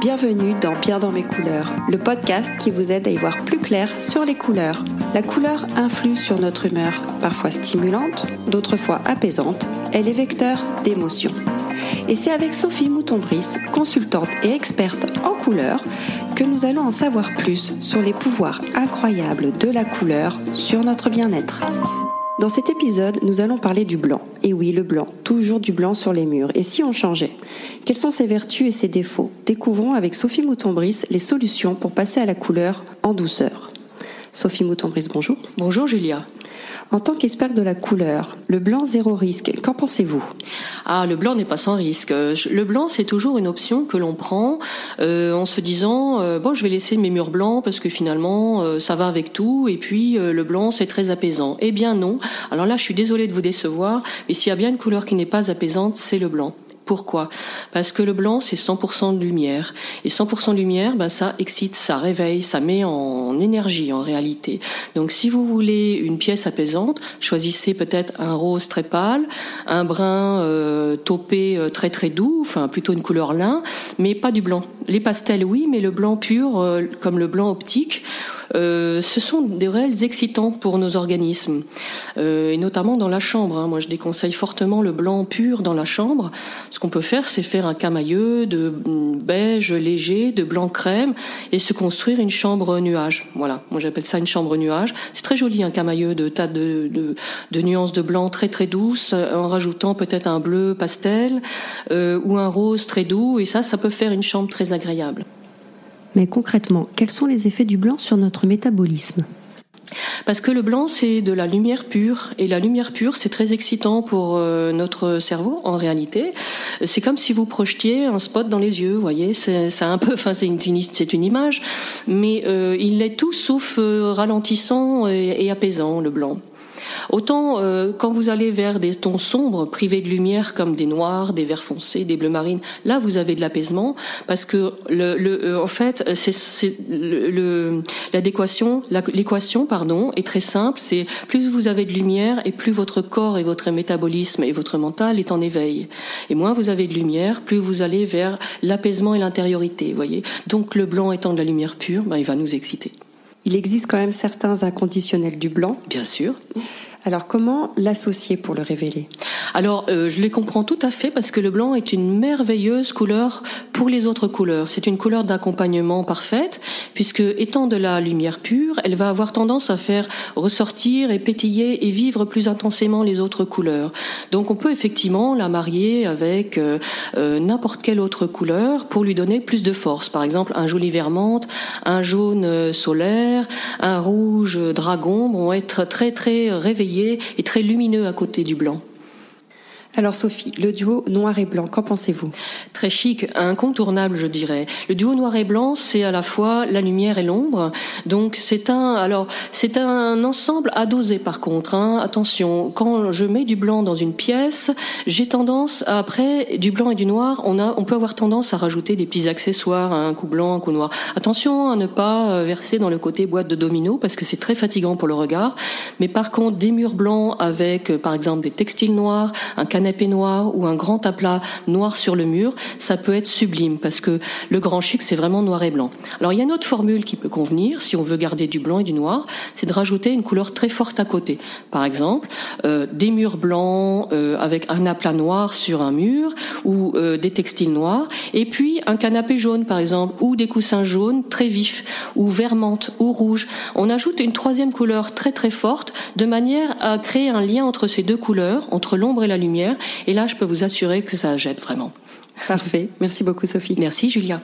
Bienvenue dans Bien dans mes couleurs, le podcast qui vous aide à y voir plus clair sur les couleurs. La couleur influe sur notre humeur, parfois stimulante, d'autres fois apaisante. Elle est vecteur d'émotions. Et c'est avec Sophie Mouton-Brice, consultante et experte en couleurs, que nous allons en savoir plus sur les pouvoirs incroyables de la couleur sur notre bien-être. Dans cet épisode, nous allons parler du blanc. Et oui, le blanc, toujours du blanc sur les murs. Et si on changeait? Quelles sont ses vertus et ses défauts? Découvrons avec Sophie Mouton-Brice les solutions pour passer à la couleur en douceur. Sophie Mouton-Brice, bonjour. Bonjour Julia. En tant qu'expert de la couleur, le blanc zéro risque, qu'en pensez-vous? Ah, le blanc n'est pas sans risque. Le blanc, c'est toujours une option que l'on prend euh, en se disant euh, bon, je vais laisser mes murs blancs parce que finalement euh, ça va avec tout et puis euh, le blanc c'est très apaisant. Eh bien non. Alors là, je suis désolée de vous décevoir, mais s'il y a bien une couleur qui n'est pas apaisante, c'est le blanc. Pourquoi? Parce que le blanc, c'est 100% de lumière. Et 100% de lumière, ben, ça excite, ça réveille, ça met en énergie en réalité. Donc si vous voulez une pièce apaisante, choisissez peut-être un rose très pâle, un brun euh, taupé euh, très très doux, enfin plutôt une couleur lin, mais pas du blanc. Les pastels, oui, mais le blanc pur, euh, comme le blanc optique, euh, ce sont des réels excitants pour nos organismes, euh, et notamment dans la chambre. Hein. Moi, je déconseille fortement le blanc pur dans la chambre. Ce qu'on peut faire, c'est faire un camailleux de beige léger, de blanc crème, et se construire une chambre nuage. Voilà, moi j'appelle ça une chambre nuage. C'est très joli un camailleux de tas de, de, de, nuances de blanc très très douces, en rajoutant peut-être un bleu pastel euh, ou un rose très doux, et ça, ça peut faire une chambre très agréable. Mais concrètement, quels sont les effets du blanc sur notre métabolisme? Parce que le blanc, c'est de la lumière pure. Et la lumière pure, c'est très excitant pour euh, notre cerveau, en réalité. C'est comme si vous projetiez un spot dans les yeux, vous voyez. C'est un peu, enfin, c'est une, image. Mais euh, il est tout sauf euh, ralentissant et apaisant, le blanc. Autant euh, quand vous allez vers des tons sombres, privés de lumière, comme des noirs, des verts foncés, des bleus marines, là vous avez de l'apaisement parce que le, le euh, en fait c'est l'adéquation, l'équation pardon est très simple. C'est plus vous avez de lumière et plus votre corps et votre métabolisme et votre mental est en éveil. Et moins vous avez de lumière, plus vous allez vers l'apaisement et l'intériorité. Voyez. Donc le blanc étant de la lumière pure, ben, il va nous exciter. Il existe quand même certains inconditionnels du blanc. Bien sûr. Alors comment l'associer pour le révéler? Alors euh, je les comprends tout à fait parce que le blanc est une merveilleuse couleur pour les autres couleurs. C'est une couleur d'accompagnement parfaite puisque étant de la lumière pure, elle va avoir tendance à faire ressortir et pétiller et vivre plus intensément les autres couleurs. Donc on peut effectivement la marier avec euh, euh, n'importe quelle autre couleur pour lui donner plus de force. Par exemple un joli vermente, un jaune solaire, un rouge dragon vont être très très réveillés et très lumineux à côté du blanc. Alors Sophie, le duo noir et blanc, qu'en pensez-vous? Très chic, incontournable je dirais. Le duo noir et blanc, c'est à la fois la lumière et l'ombre. Donc c'est un alors c'est un ensemble à doser par contre. Hein. Attention, quand je mets du blanc dans une pièce, j'ai tendance après du blanc et du noir, on a on peut avoir tendance à rajouter des petits accessoires, un coup blanc, un coup noir. Attention à ne pas euh, verser dans le côté boîte de domino parce que c'est très fatigant pour le regard. Mais par contre, des murs blancs avec euh, par exemple des textiles noirs, un canapé canapé noir ou un grand aplat noir sur le mur, ça peut être sublime parce que le grand chic, c'est vraiment noir et blanc. Alors il y a une autre formule qui peut convenir si on veut garder du blanc et du noir, c'est de rajouter une couleur très forte à côté. Par exemple, euh, des murs blancs euh, avec un aplat noir sur un mur ou euh, des textiles noirs et puis un canapé jaune par exemple ou des coussins jaunes très vifs ou vermente ou rouge. On ajoute une troisième couleur très très forte de manière à créer un lien entre ces deux couleurs, entre l'ombre et la lumière et là, je peux vous assurer que ça jette vraiment. Parfait. Merci beaucoup, Sophie. Merci, Julia.